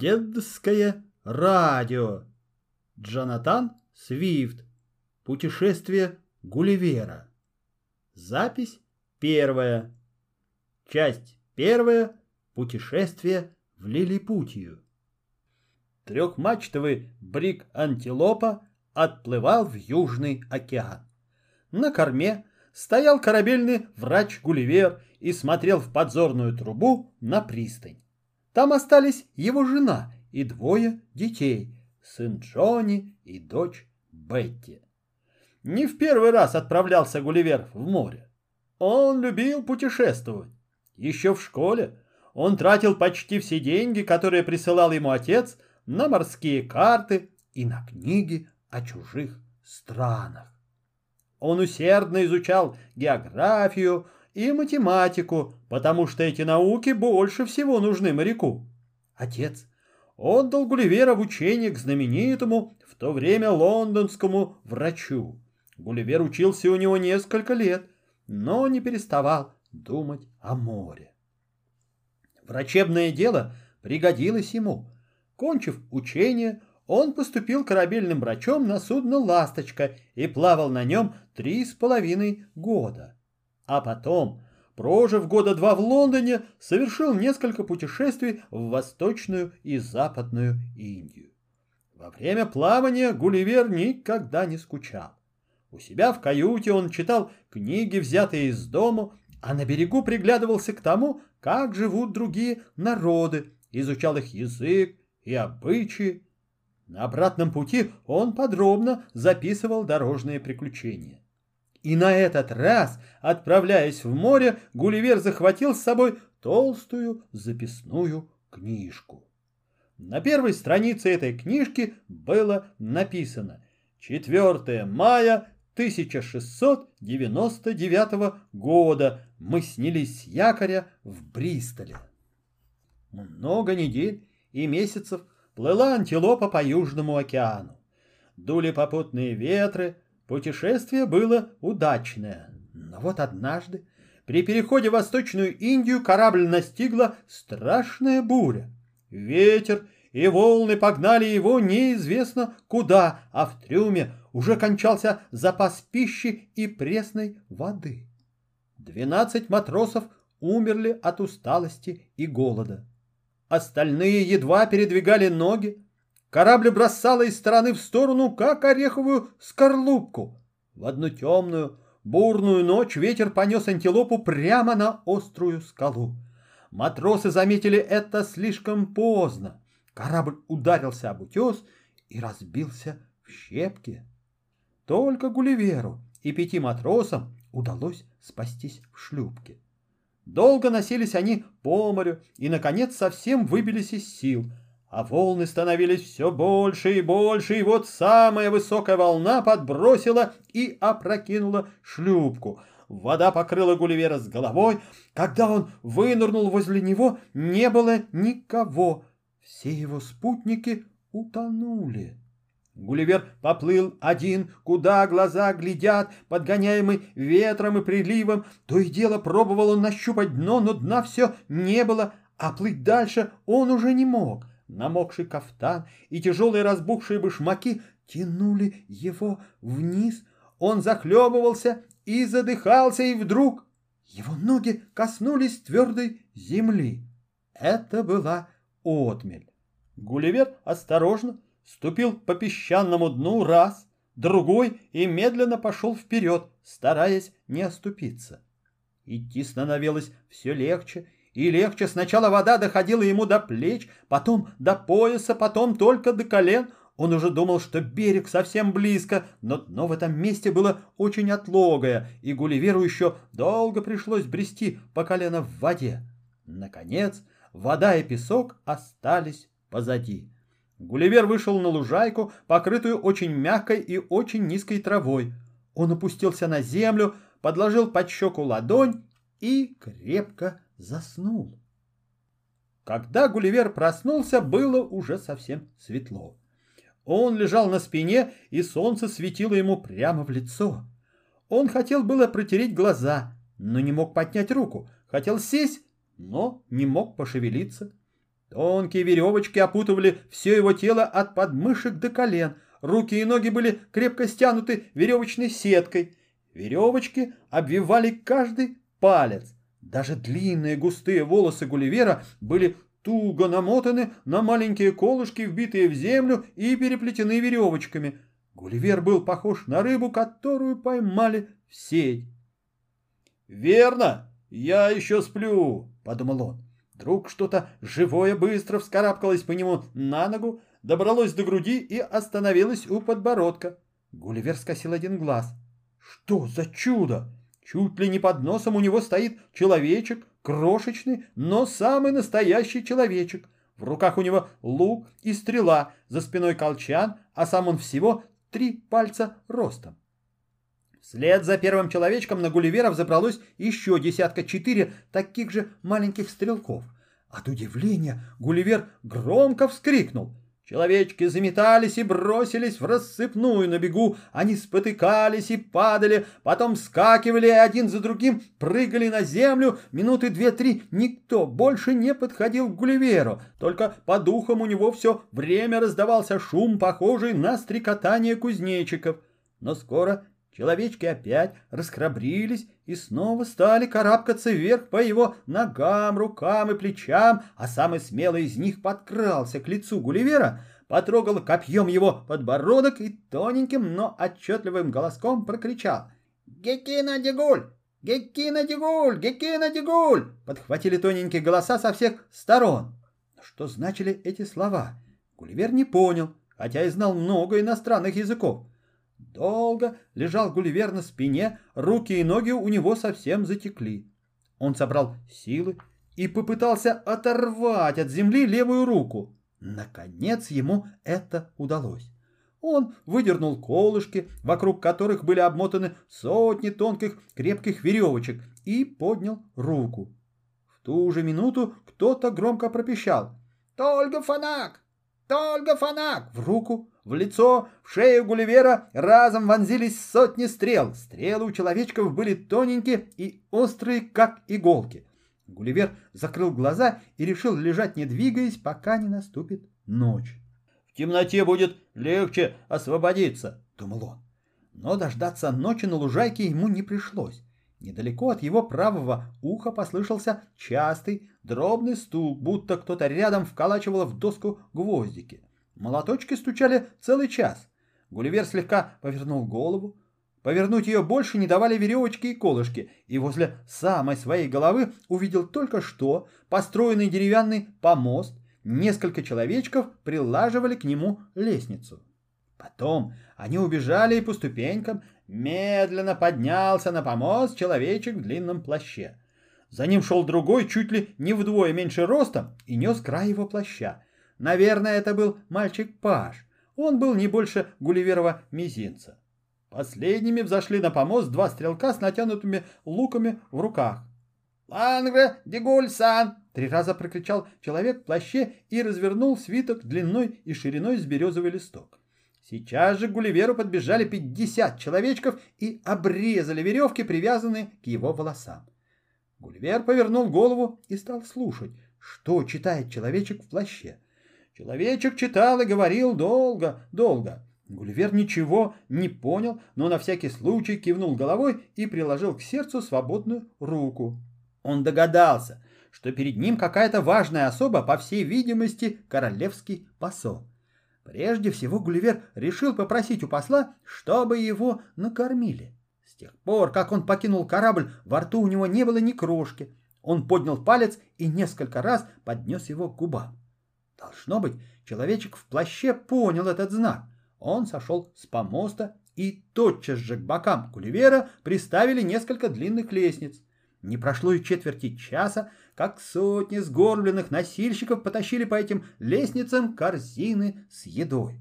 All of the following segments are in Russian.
Дедское радио. Джонатан Свифт. Путешествие Гулливера. Запись первая. Часть первая. Путешествие в Лилипутию. Трехмачтовый брик «Антилопа» отплывал в Южный океан. На корме стоял корабельный врач Гулливер и смотрел в подзорную трубу на пристань. Там остались его жена и двое детей, сын Джонни и дочь Бетти. Не в первый раз отправлялся Гулливер в море. Он любил путешествовать. Еще в школе он тратил почти все деньги, которые присылал ему отец, на морские карты и на книги о чужих странах. Он усердно изучал географию, и математику, потому что эти науки больше всего нужны моряку. Отец отдал Гулливера в учение к знаменитому в то время лондонскому врачу. Гулливер учился у него несколько лет, но не переставал думать о море. Врачебное дело пригодилось ему. Кончив учение, он поступил корабельным врачом на судно «Ласточка» и плавал на нем три с половиной года а потом, прожив года два в Лондоне, совершил несколько путешествий в Восточную и Западную Индию. Во время плавания Гулливер никогда не скучал. У себя в каюте он читал книги, взятые из дому, а на берегу приглядывался к тому, как живут другие народы, изучал их язык и обычаи. На обратном пути он подробно записывал дорожные приключения. И на этот раз, отправляясь в море, Гулливер захватил с собой толстую записную книжку. На первой странице этой книжки было написано 4 мая 1699 года мы снялись с якоря в Бристоле. Много недель и месяцев плыла антилопа по Южному океану. Дули попутные ветры, Путешествие было удачное, но вот однажды при переходе в Восточную Индию корабль настигла страшная буря. Ветер и волны погнали его неизвестно куда, а в трюме уже кончался запас пищи и пресной воды. Двенадцать матросов умерли от усталости и голода. Остальные едва передвигали ноги, Корабль бросало из стороны в сторону, как ореховую скорлупку. В одну темную, бурную ночь ветер понес антилопу прямо на острую скалу. Матросы заметили это слишком поздно. Корабль ударился об утес и разбился в щепки. Только Гулливеру и пяти матросам удалось спастись в шлюпке. Долго носились они по морю и, наконец, совсем выбились из сил — а волны становились все больше и больше, и вот самая высокая волна подбросила и опрокинула шлюпку. Вода покрыла Гулливера с головой. Когда он вынырнул возле него, не было никого. Все его спутники утонули. Гулливер поплыл один, куда глаза глядят, подгоняемый ветром и приливом. То и дело пробовал он нащупать дно, но дна все не было, а плыть дальше он уже не мог. Намокший кафтан и тяжелые разбухшие башмаки тянули его вниз. Он захлебывался и задыхался, и вдруг его ноги коснулись твердой земли. Это была отмель. Гулливер осторожно ступил по песчаному дну раз, другой и медленно пошел вперед, стараясь не оступиться. Идти становилось все легче, и легче. Сначала вода доходила ему до плеч, потом до пояса, потом только до колен. Он уже думал, что берег совсем близко, но дно в этом месте было очень отлогое, и Гулливеру еще долго пришлось брести по колено в воде. Наконец, вода и песок остались позади. Гулливер вышел на лужайку, покрытую очень мягкой и очень низкой травой. Он опустился на землю, подложил под щеку ладонь и крепко заснул. Когда Гулливер проснулся, было уже совсем светло. Он лежал на спине, и солнце светило ему прямо в лицо. Он хотел было протереть глаза, но не мог поднять руку. Хотел сесть, но не мог пошевелиться. Тонкие веревочки опутывали все его тело от подмышек до колен. Руки и ноги были крепко стянуты веревочной сеткой. Веревочки обвивали каждый палец. Даже длинные густые волосы Гулливера были туго намотаны на маленькие колышки, вбитые в землю и переплетены веревочками. Гулливер был похож на рыбу, которую поймали в сеть. «Верно, я еще сплю», — подумал он. Вдруг что-то живое быстро вскарабкалось по нему на ногу, добралось до груди и остановилось у подбородка. Гулливер скосил один глаз. «Что за чудо!» Чуть ли не под носом у него стоит человечек, крошечный, но самый настоящий человечек. В руках у него лук и стрела, за спиной колчан, а сам он всего три пальца ростом. Вслед за первым человечком на Гулливера взобралось еще десятка четыре таких же маленьких стрелков. От удивления Гулливер громко вскрикнул. Человечки заметались и бросились в рассыпную на бегу. Они спотыкались и падали, потом скакивали и один за другим прыгали на землю. Минуты две-три никто больше не подходил к Гулливеру. Только по духам у него все время раздавался шум, похожий на стрекотание кузнечиков. Но скоро Человечки опять расхрабрились и снова стали карабкаться вверх по его ногам, рукам и плечам, а самый смелый из них подкрался к лицу Гулливера, потрогал копьем его подбородок и тоненьким, но отчетливым голоском прокричал «Гекина Дегуль! Гекина Дегуль! Гекина Дегуль!» Подхватили тоненькие голоса со всех сторон. Что значили эти слова? Гулливер не понял, хотя и знал много иностранных языков. Долго лежал Гулливер на спине, руки и ноги у него совсем затекли. Он собрал силы и попытался оторвать от земли левую руку. Наконец ему это удалось. Он выдернул колышки, вокруг которых были обмотаны сотни тонких крепких веревочек, и поднял руку. В ту же минуту кто-то громко пропищал. «Только фанак! Только фанак!» В руку в лицо, в шею Гулливера разом вонзились сотни стрел. Стрелы у человечков были тоненькие и острые, как иголки. Гулливер закрыл глаза и решил лежать не двигаясь, пока не наступит ночь. «В темноте будет легче освободиться», — думал он. Но дождаться ночи на лужайке ему не пришлось. Недалеко от его правого уха послышался частый, дробный стук, будто кто-то рядом вколачивал в доску гвоздики. Молоточки стучали целый час. Гулливер слегка повернул голову. Повернуть ее больше не давали веревочки и колышки, и возле самой своей головы увидел только что построенный деревянный помост. Несколько человечков прилаживали к нему лестницу. Потом они убежали и по ступенькам медленно поднялся на помост человечек в длинном плаще. За ним шел другой, чуть ли не вдвое меньше ростом, и нес край его плаща. Наверное, это был мальчик-паш. Он был не больше Гулливерова мизинца. Последними взошли на помост два стрелка с натянутыми луками в руках. «Лангре, Дегуль-сан!» — три раза прокричал человек в плаще и развернул свиток длиной и шириной с березовый листок. Сейчас же к Гулливеру подбежали пятьдесят человечков и обрезали веревки, привязанные к его волосам. Гулливер повернул голову и стал слушать, что читает человечек в плаще. Человечек читал и говорил долго, долго. Гулливер ничего не понял, но на всякий случай кивнул головой и приложил к сердцу свободную руку. Он догадался, что перед ним какая-то важная особа, по всей видимости, королевский посол. Прежде всего Гулливер решил попросить у посла, чтобы его накормили. С тех пор, как он покинул корабль, во рту у него не было ни крошки. Он поднял палец и несколько раз поднес его к губам. Должно быть, человечек в плаще понял этот знак. Он сошел с помоста, и тотчас же к бокам Гулливера приставили несколько длинных лестниц. Не прошло и четверти часа, как сотни сгорбленных носильщиков потащили по этим лестницам корзины с едой.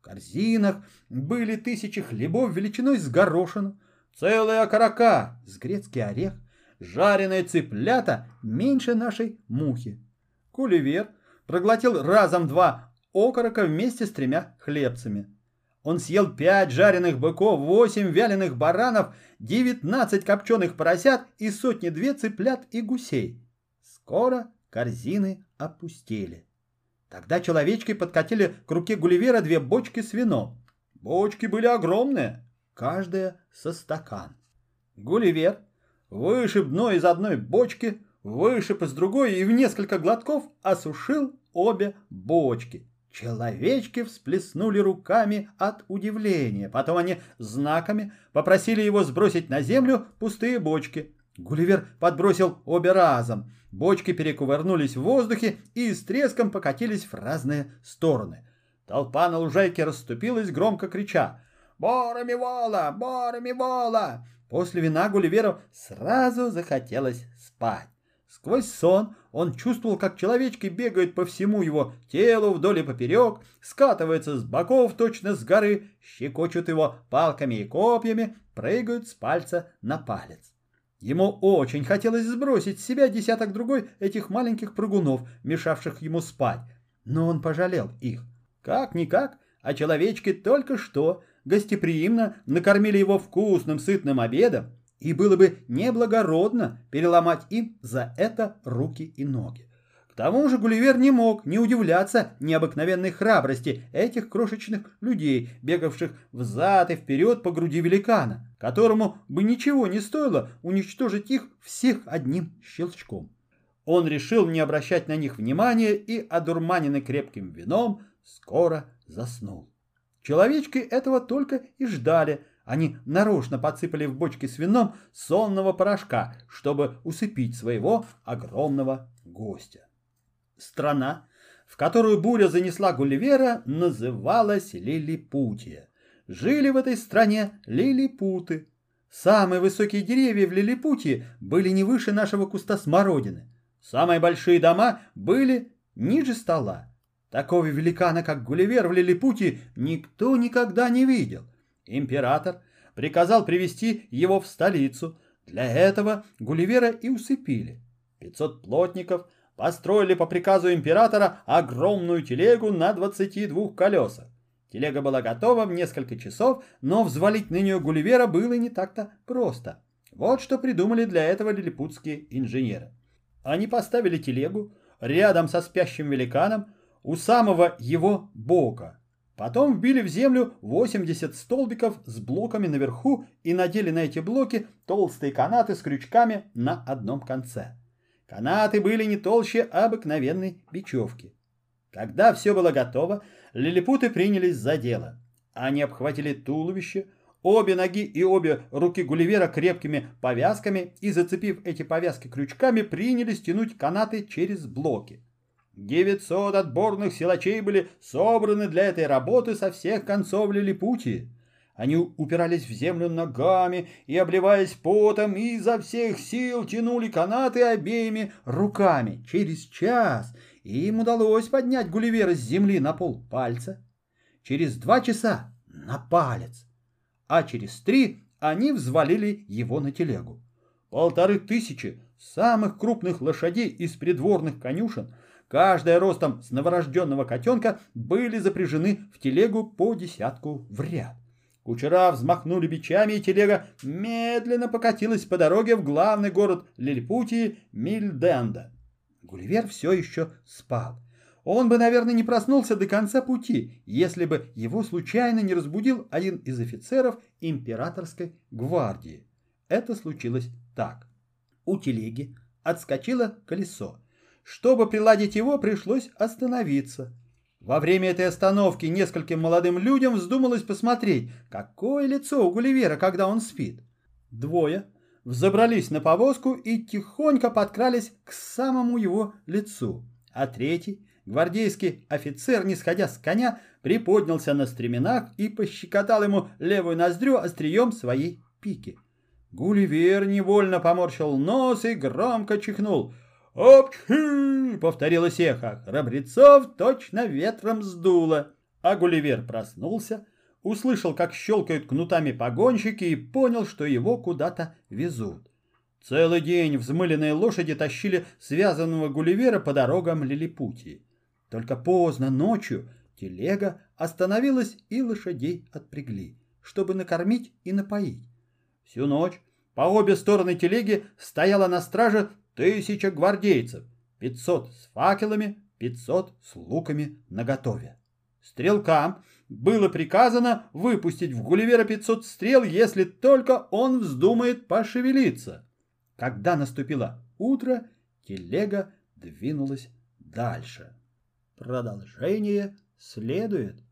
В корзинах были тысячи хлебов величиной с горошину, целая окорока с грецкий орех, жареные цыплята меньше нашей мухи. Кулевер проглотил разом два окорока вместе с тремя хлебцами. Он съел пять жареных быков, восемь вяленых баранов, девятнадцать копченых поросят и сотни-две цыплят и гусей. Скоро корзины опустели. Тогда человечки подкатили к руке Гулливера две бочки с вином. Бочки были огромные, каждая со стакан. Гулливер вышиб дно из одной бочки, вышиб из другой и в несколько глотков осушил обе бочки. Человечки всплеснули руками от удивления. Потом они знаками попросили его сбросить на землю пустые бочки. Гулливер подбросил обе разом. Бочки перекувырнулись в воздухе и с треском покатились в разные стороны. Толпа на лужайке расступилась, громко крича «Борами вола! Борами вола!» После вина Гулливеру сразу захотелось спать. Сквозь сон он чувствовал, как человечки бегают по всему его телу вдоль и поперек, скатываются с боков точно с горы, щекочут его палками и копьями, прыгают с пальца на палец. Ему очень хотелось сбросить с себя десяток другой этих маленьких прыгунов, мешавших ему спать, но он пожалел их. Как-никак, а человечки только что гостеприимно накормили его вкусным сытным обедом, и было бы неблагородно переломать им за это руки и ноги. Тому же Гулливер не мог не удивляться необыкновенной храбрости этих крошечных людей, бегавших взад и вперед по груди великана, которому бы ничего не стоило уничтожить их всех одним щелчком. Он решил не обращать на них внимания и, одурманенный крепким вином, скоро заснул. Человечки этого только и ждали – они нарочно подсыпали в бочки с вином сонного порошка, чтобы усыпить своего огромного гостя. Страна, в которую буря занесла Гулливера, называлась Лилипутия. Жили в этой стране лилипуты. Самые высокие деревья в Лилипутии были не выше нашего куста смородины. Самые большие дома были ниже стола. Такого великана, как Гулливер в Лилипутии, никто никогда не видел – Император приказал привести его в столицу. Для этого Гулливера и усыпили. 500 плотников построили по приказу императора огромную телегу на 22 колесах. Телега была готова в несколько часов, но взвалить на нее Гулливера было не так-то просто. Вот что придумали для этого лилипутские инженеры. Они поставили телегу рядом со спящим великаном у самого его бока – Потом вбили в землю 80 столбиков с блоками наверху и надели на эти блоки толстые канаты с крючками на одном конце. Канаты были не толще обыкновенной бечевки. Когда все было готово, лилипуты принялись за дело. Они обхватили туловище, обе ноги и обе руки Гулливера крепкими повязками и, зацепив эти повязки крючками, принялись тянуть канаты через блоки. 900 отборных силачей были собраны для этой работы со всех концов Лилипутии. Они упирались в землю ногами и, обливаясь потом, изо всех сил тянули канаты обеими руками. Через час им удалось поднять Гулливера с земли на пол пальца. Через два часа на палец. А через три они взвалили его на телегу. Полторы тысячи самых крупных лошадей из придворных конюшен – каждая ростом с новорожденного котенка, были запряжены в телегу по десятку в ряд. Кучера взмахнули бичами, и телега медленно покатилась по дороге в главный город Лилипутии Мильденда. Гулливер все еще спал. Он бы, наверное, не проснулся до конца пути, если бы его случайно не разбудил один из офицеров императорской гвардии. Это случилось так. У телеги отскочило колесо. Чтобы приладить его, пришлось остановиться. Во время этой остановки нескольким молодым людям вздумалось посмотреть, какое лицо у Гулливера, когда он спит. Двое взобрались на повозку и тихонько подкрались к самому его лицу, а третий, гвардейский офицер, не сходя с коня, приподнялся на стременах и пощекотал ему левую ноздрю острием своей пики. Гулливер невольно поморщил нос и громко чихнул — «Опчхи!» — повторилось эхо. Храбрецов точно ветром сдуло. А Гулливер проснулся, услышал, как щелкают кнутами погонщики и понял, что его куда-то везут. Целый день взмыленные лошади тащили связанного Гулливера по дорогам Лилипутии. Только поздно ночью телега остановилась и лошадей отпрягли, чтобы накормить и напоить. Всю ночь по обе стороны телеги стояла на страже Тысяча гвардейцев, пятьсот с факелами, 500 с луками наготове. Стрелкам было приказано выпустить в Гулливера 500 стрел, если только он вздумает пошевелиться. Когда наступило утро, телега двинулась дальше. Продолжение следует.